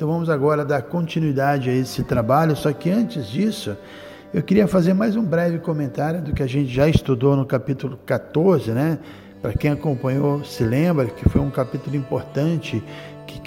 Então vamos agora dar continuidade a esse trabalho, só que antes disso, eu queria fazer mais um breve comentário do que a gente já estudou no capítulo 14, né? Para quem acompanhou, se lembra que foi um capítulo importante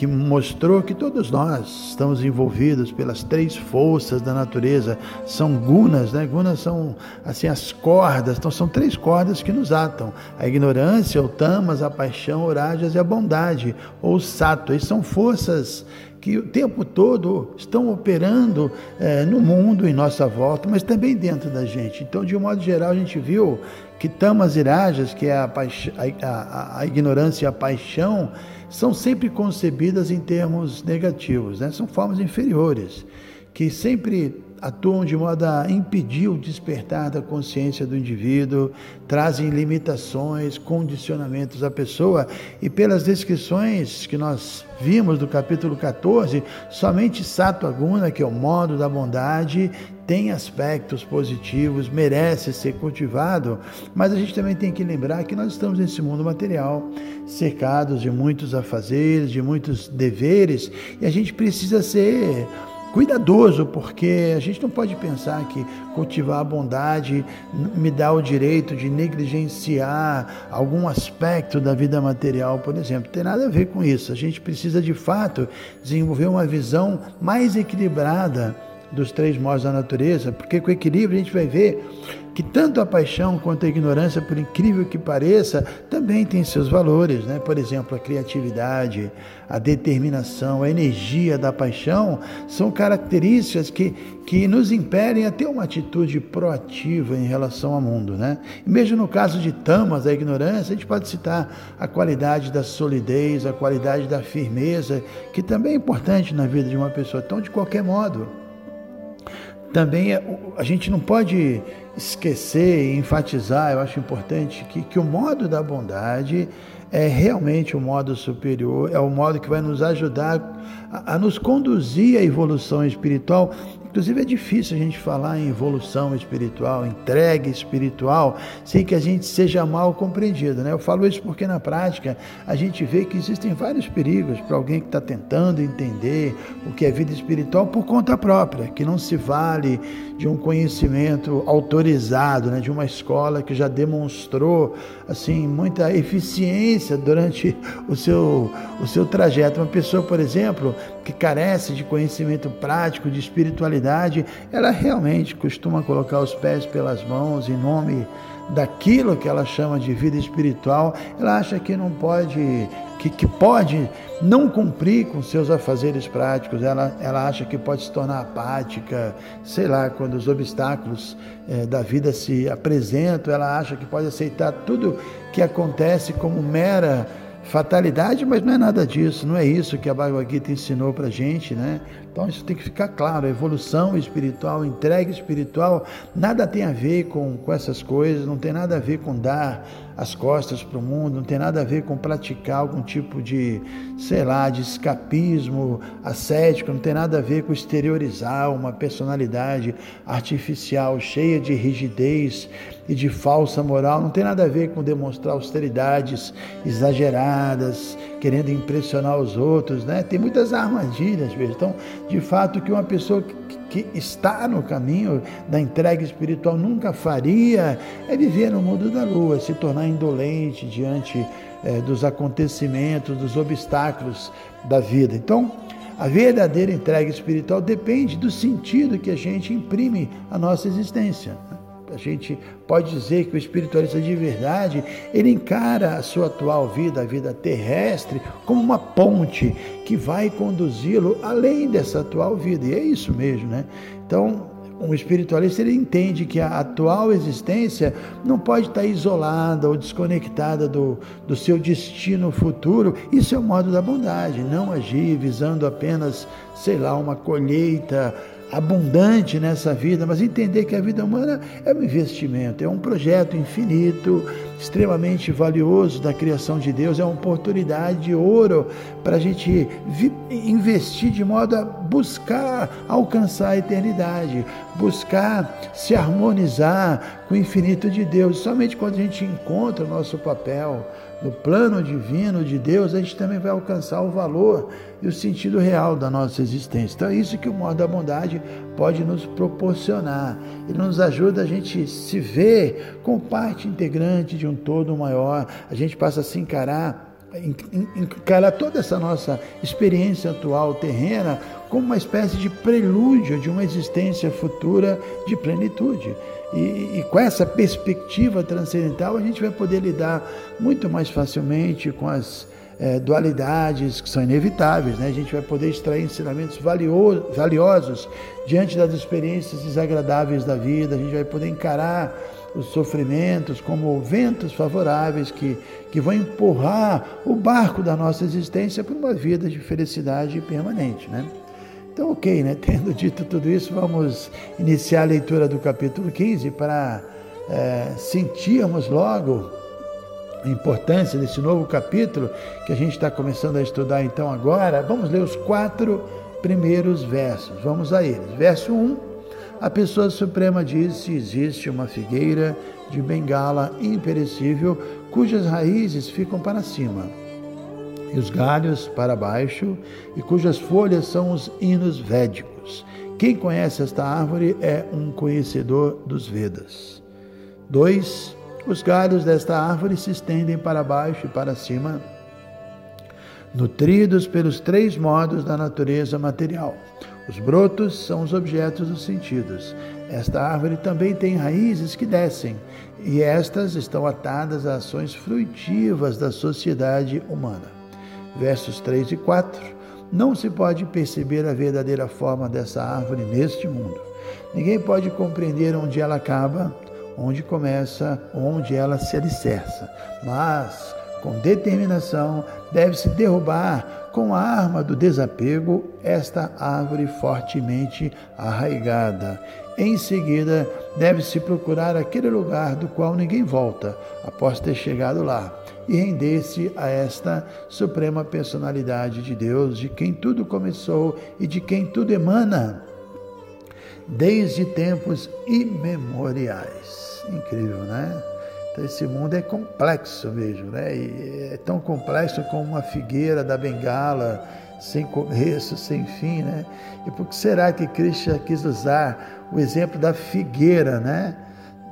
que, mostrou que todos nós estamos envolvidos pelas três forças da natureza. São gunas, né? Gunas são assim as cordas, então são três cordas que nos atam: a ignorância, o tamas, a paixão, o rajas e a bondade, ou sato. E são forças que o tempo todo estão operando é, no mundo, em nossa volta, mas também dentro da gente. Então, de um modo geral, a gente viu que tamas e rajas, que é a, a, a, a ignorância e a paixão, são sempre concebidas em termos negativos, né? são formas inferiores, que sempre atuam de modo a impedir o despertar da consciência do indivíduo, trazem limitações, condicionamentos à pessoa, e pelas descrições que nós vimos do capítulo 14, somente Sato Aguna, que é o modo da bondade, tem aspectos positivos, merece ser cultivado, mas a gente também tem que lembrar que nós estamos nesse mundo material, cercados de muitos afazeres, de muitos deveres, e a gente precisa ser cuidadoso, porque a gente não pode pensar que cultivar a bondade me dá o direito de negligenciar algum aspecto da vida material, por exemplo. Tem nada a ver com isso. A gente precisa de fato desenvolver uma visão mais equilibrada dos três modos da natureza, porque com equilíbrio a gente vai ver que tanto a paixão quanto a ignorância, por incrível que pareça, também tem seus valores, né? Por exemplo, a criatividade, a determinação, a energia da paixão são características que, que nos impedem a ter uma atitude proativa em relação ao mundo, né? E mesmo no caso de tamas, a ignorância, a gente pode citar a qualidade da solidez, a qualidade da firmeza, que também é importante na vida de uma pessoa. Então, de qualquer modo, também é, a gente não pode esquecer e enfatizar, eu acho importante, que, que o modo da bondade é realmente o modo superior, é o modo que vai nos ajudar a, a nos conduzir à evolução espiritual Inclusive é difícil a gente falar em evolução espiritual, entrega espiritual, sem que a gente seja mal compreendido. Né? Eu falo isso porque na prática a gente vê que existem vários perigos para alguém que está tentando entender o que é vida espiritual por conta própria, que não se vale de um conhecimento autorizado, né? de uma escola que já demonstrou assim muita eficiência durante o seu, o seu trajeto. Uma pessoa, por exemplo, que carece de conhecimento prático, de espiritualidade, ela realmente costuma colocar os pés pelas mãos em nome daquilo que ela chama de vida espiritual. Ela acha que não pode, que, que pode não cumprir com seus afazeres práticos, ela, ela acha que pode se tornar apática, sei lá, quando os obstáculos é, da vida se apresentam, ela acha que pode aceitar tudo que acontece como mera fatalidade, mas não é nada disso, não é isso que a Bhagavad Gita ensinou para gente, né? Então isso tem que ficar claro, evolução espiritual, entrega espiritual, nada tem a ver com, com essas coisas, não tem nada a ver com dar as costas para o mundo, não tem nada a ver com praticar algum tipo de, sei lá, de escapismo ascético, não tem nada a ver com exteriorizar uma personalidade artificial cheia de rigidez e de falsa moral, não tem nada a ver com demonstrar austeridades exageradas, querendo impressionar os outros, né? Tem muitas armadilhas. Então, de fato, que uma pessoa que, que está no caminho da entrega espiritual nunca faria é viver no mundo da lua, se tornar indolente diante é, dos acontecimentos, dos obstáculos da vida. Então, a verdadeira entrega espiritual depende do sentido que a gente imprime à nossa existência a gente pode dizer que o espiritualista de verdade, ele encara a sua atual vida, a vida terrestre, como uma ponte que vai conduzi-lo além dessa atual vida. E é isso mesmo, né? Então, um espiritualista ele entende que a atual existência não pode estar isolada ou desconectada do, do seu destino futuro. Isso é o modo da bondade, não agir visando apenas, sei lá, uma colheita abundante nessa vida, mas entender que a vida humana é um investimento, é um projeto infinito, extremamente valioso da criação de Deus, é uma oportunidade de ouro para a gente investir de modo a buscar alcançar a eternidade, buscar se harmonizar com o infinito de Deus. Somente quando a gente encontra o nosso papel no plano divino de Deus, a gente também vai alcançar o valor e o sentido real da nossa existência. Então é isso que o modo da bondade pode nos proporcionar. Ele nos ajuda a gente se ver como parte integrante de um todo maior. A gente passa a se encarar encarar toda essa nossa experiência atual terrena como uma espécie de prelúdio de uma existência futura de plenitude. E, e, com essa perspectiva transcendental, a gente vai poder lidar muito mais facilmente com as é, dualidades que são inevitáveis. Né? A gente vai poder extrair ensinamentos valiosos diante das experiências desagradáveis da vida, a gente vai poder encarar os sofrimentos como ventos favoráveis que, que vão empurrar o barco da nossa existência para uma vida de felicidade permanente. Né? Então, ok, né? tendo dito tudo isso, vamos iniciar a leitura do capítulo 15 para é, sentirmos logo a importância desse novo capítulo que a gente está começando a estudar então agora. Vamos ler os quatro primeiros versos. Vamos a eles. Verso 1. A pessoa suprema disse: existe uma figueira de bengala imperecível cujas raízes ficam para cima e os galhos para baixo, e cujas folhas são os hinos védicos. Quem conhece esta árvore é um conhecedor dos Vedas. 2. Os galhos desta árvore se estendem para baixo e para cima, nutridos pelos três modos da natureza material. Os brotos são os objetos dos sentidos. Esta árvore também tem raízes que descem, e estas estão atadas a ações fruitivas da sociedade humana versos 3 e 4, não se pode perceber a verdadeira forma dessa árvore neste mundo. Ninguém pode compreender onde ela acaba, onde começa, onde ela se alicerça. Mas, com determinação, deve-se derrubar com a arma do desapego esta árvore fortemente arraigada. Em seguida, deve-se procurar aquele lugar do qual ninguém volta após ter chegado lá e render-se a esta suprema personalidade de Deus, de quem tudo começou e de quem tudo emana, desde tempos imemoriais. Incrível, né? Então, esse mundo é complexo mesmo, né? E é tão complexo como uma figueira da Bengala, sem começo, sem fim, né? E por que será que Cristo quis usar o exemplo da figueira, né?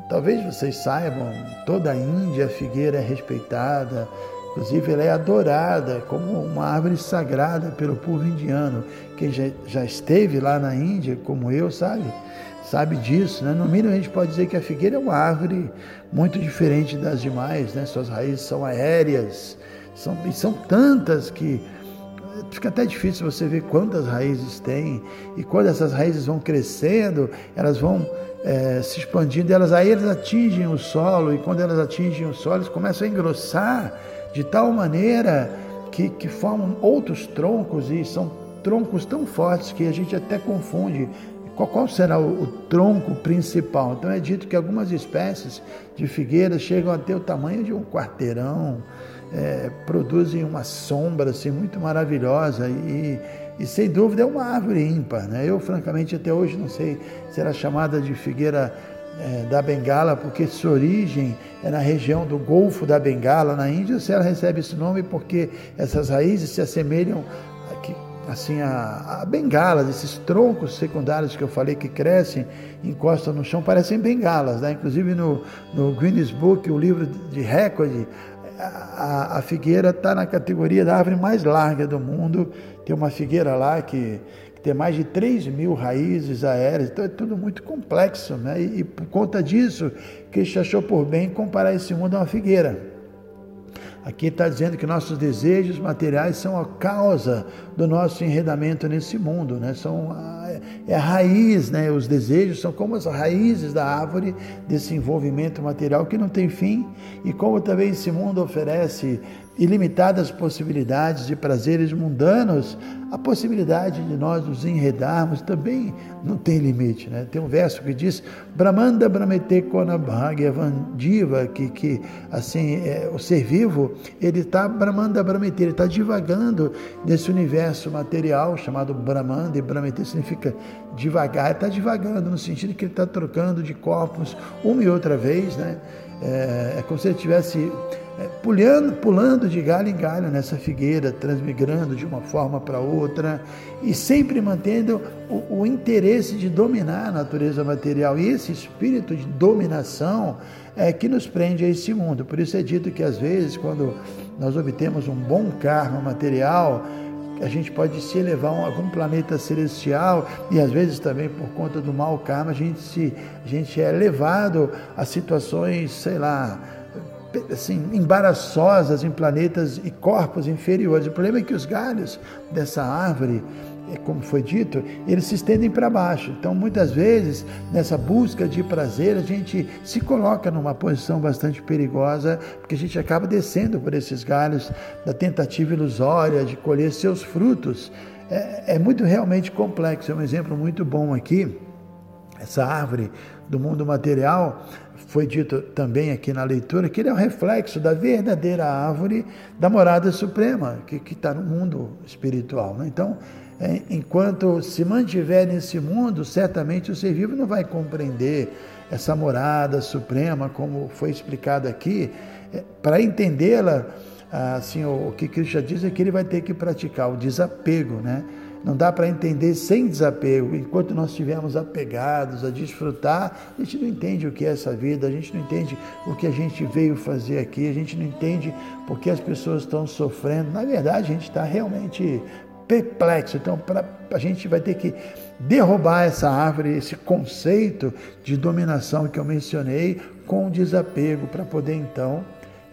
Talvez vocês saibam, toda a Índia a figueira é respeitada, inclusive ela é adorada como uma árvore sagrada pelo povo indiano. Quem já, já esteve lá na Índia, como eu, sabe? Sabe disso, né? No mínimo a gente pode dizer que a figueira é uma árvore muito diferente das demais, né? Suas raízes são aéreas, são, e são tantas que fica até difícil você ver quantas raízes tem e quando essas raízes vão crescendo, elas vão é, se expandindo, elas aí elas atingem o solo e quando elas atingem o solo, eles começam a engrossar de tal maneira que, que formam outros troncos e são troncos tão fortes que a gente até confunde qual, será o, o, tronco principal. Então é dito que algumas espécies de figueiras chegam a ter o tamanho de um quarteirão, é, produzem uma sombra assim, muito maravilhosa e, e sem dúvida é uma árvore ímpar. Né? Eu, francamente, até hoje não sei se era chamada de figueira é, da Bengala, porque sua origem é na região do Golfo da Bengala, na Índia, se ela recebe esse nome porque essas raízes se assemelham assim a, a bengalas, esses troncos secundários que eu falei que crescem, encostam no chão, parecem bengalas. Né? Inclusive no, no Guinness Book, o livro de recorde, a, a figueira está na categoria da árvore mais larga do mundo. Tem uma figueira lá que, que tem mais de 3 mil raízes aéreas, então é tudo muito complexo. Né? E, e por conta disso, que achou por bem comparar esse mundo a uma figueira. Aqui está dizendo que nossos desejos materiais são a causa do nosso enredamento nesse mundo, né? São a, é a raiz, né? Os desejos são como as raízes da árvore desse envolvimento material que não tem fim e como também esse mundo oferece ilimitadas possibilidades de prazeres mundanos, a possibilidade de nós nos enredarmos também não tem limite. Né? Tem um verso que diz Brahmanda Brahmete Konabhagyavandiva, que, que assim, é, o ser vivo, ele está Brahmanda Brahmete, ele está divagando nesse universo material chamado Brahmanda, e Brahmete significa devagar, está divagando no sentido que ele está trocando de corpos uma e outra vez, né? É, é como se ele estivesse pulando, pulando de galho em galho nessa figueira, transmigrando de uma forma para outra e sempre mantendo o, o, interesse de dominar a natureza material. E esse espírito de dominação é que nos prende a esse mundo. Por isso é dito que às vezes, quando nós obtemos um bom karma material, a gente pode se elevar a algum planeta celestial e às vezes também por conta do mau karma a gente, se, a gente é levado a situações, sei lá, assim, embaraçosas em planetas e corpos inferiores. O problema é que os galhos dessa árvore, é, como foi dito, eles se estendem para baixo. Então, muitas vezes, nessa busca de prazer, a gente se coloca numa posição bastante perigosa, porque a gente acaba descendo por esses galhos da tentativa ilusória de colher seus frutos. É, é muito realmente complexo. É um exemplo muito bom aqui. Essa árvore do mundo material, foi dito também aqui na leitura que ele é um reflexo da verdadeira árvore da morada suprema, que está no mundo espiritual. Né? Então, é, enquanto se mantiver nesse mundo, certamente o ser vivo não vai compreender essa morada suprema, como foi explicado aqui. É, Para entendê-la, assim, o, o que Cristo diz é que ele vai ter que praticar o desapego, né? Não dá para entender sem desapego. Enquanto nós estivermos apegados a desfrutar, a gente não entende o que é essa vida, a gente não entende o que a gente veio fazer aqui, a gente não entende por que as pessoas estão sofrendo. Na verdade, a gente está realmente perplexo. Então, pra, a gente vai ter que derrubar essa árvore, esse conceito de dominação que eu mencionei, com desapego, para poder então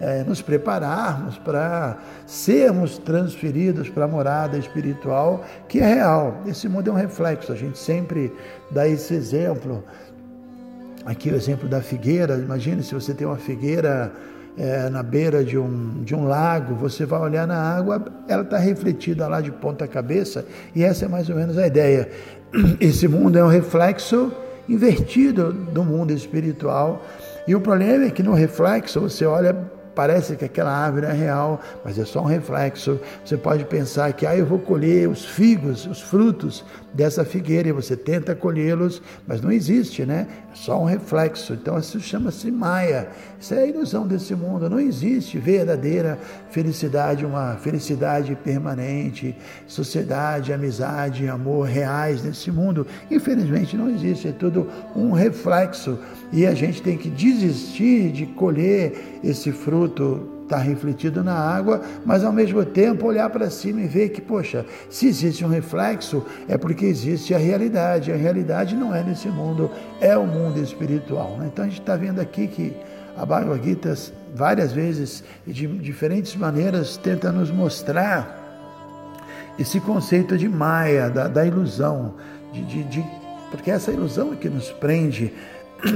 é, nos prepararmos para sermos transferidos para a morada espiritual que é real. Esse mundo é um reflexo, a gente sempre dá esse exemplo. Aqui o exemplo da figueira, imagine se você tem uma figueira é, na beira de um, de um lago, você vai olhar na água, ela está refletida lá de ponta cabeça, e essa é mais ou menos a ideia. Esse mundo é um reflexo invertido do mundo espiritual, e o problema é que no reflexo você olha parece que aquela árvore é real, mas é só um reflexo. Você pode pensar que ah, eu vou colher os figos, os frutos dessa figueira, e você tenta colhê-los, mas não existe, né? É só um reflexo. Então isso chama-se Maia. Isso é a ilusão desse mundo. Não existe verdadeira felicidade, uma felicidade permanente, sociedade, amizade, amor reais nesse mundo. Infelizmente não existe, é tudo um reflexo. E a gente tem que desistir de colher esse fruto fruto está refletido na água, mas ao mesmo tempo olhar para cima e ver que, poxa, se existe um reflexo, é porque existe a realidade. A realidade não é nesse mundo, é o mundo espiritual. Né? Então a gente está vendo aqui que a Bhagavad Gita, várias vezes, de diferentes maneiras, tenta nos mostrar esse conceito de Maya, da, da ilusão, de, de, de, porque essa ilusão é que nos prende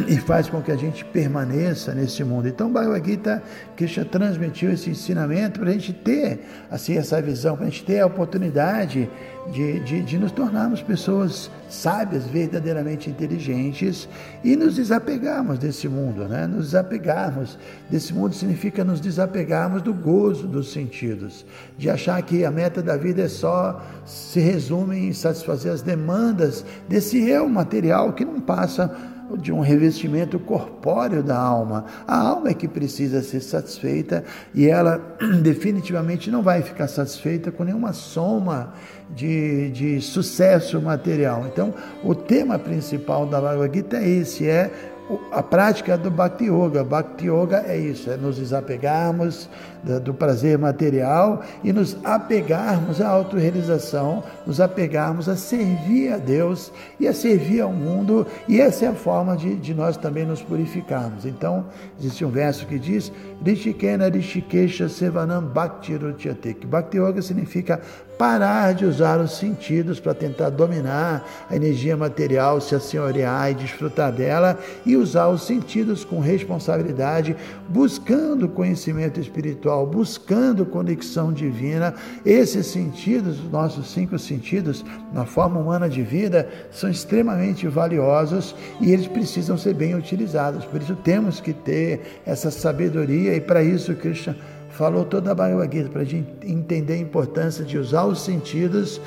e faz com que a gente permaneça nesse mundo. Então, o Bhagavad Gita, Krishna transmitiu esse ensinamento para a gente ter assim, essa visão, para a gente ter a oportunidade de, de, de, nos tornarmos pessoas sábias, verdadeiramente inteligentes e nos desapegarmos desse mundo. Né? Nos desapegarmos desse mundo significa nos desapegarmos do gozo dos sentidos, de achar que a meta da vida é só se resume em satisfazer as demandas desse eu material que não passa de um revestimento corpóreo da alma. A alma é que precisa ser satisfeita e ela definitivamente não vai ficar satisfeita com nenhuma soma de, de sucesso material. Então, o tema principal da Bhagavad Gita é esse: é a prática do Bhakti Yoga. Bhakti Yoga é isso, é nos desapegarmos do prazer material e nos apegarmos à autorrealização, nos apegarmos a servir a Deus e a servir ao mundo, e essa é a forma de, de nós também nos purificarmos. Então, existe um verso que diz: Rishikena Rishikesha Sevanam Bhakti Rutyate. Bhakti Yoga significa parar de usar os sentidos para tentar dominar a energia material, se assenhorear e desfrutar dela, e usar os sentidos com responsabilidade, buscando conhecimento espiritual, buscando conexão divina. Esses sentidos, os nossos cinco sentidos, na forma humana de vida, são extremamente valiosos e eles precisam ser bem utilizados. Por isso temos que ter essa sabedoria e para isso Krishna falou toda a Bhagavad para a gente entender a importância de usar os sentidos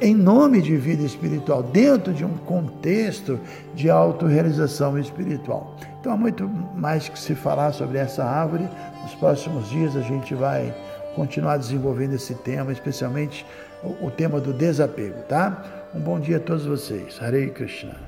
em nome de vida espiritual, dentro de um contexto de autorrealização espiritual. Então há muito mais que se falar sobre essa árvore. Nos próximos dias a gente vai continuar desenvolvendo esse tema, especialmente o, tema do desapego, tá? Um bom dia a todos vocês. Hare Krishna.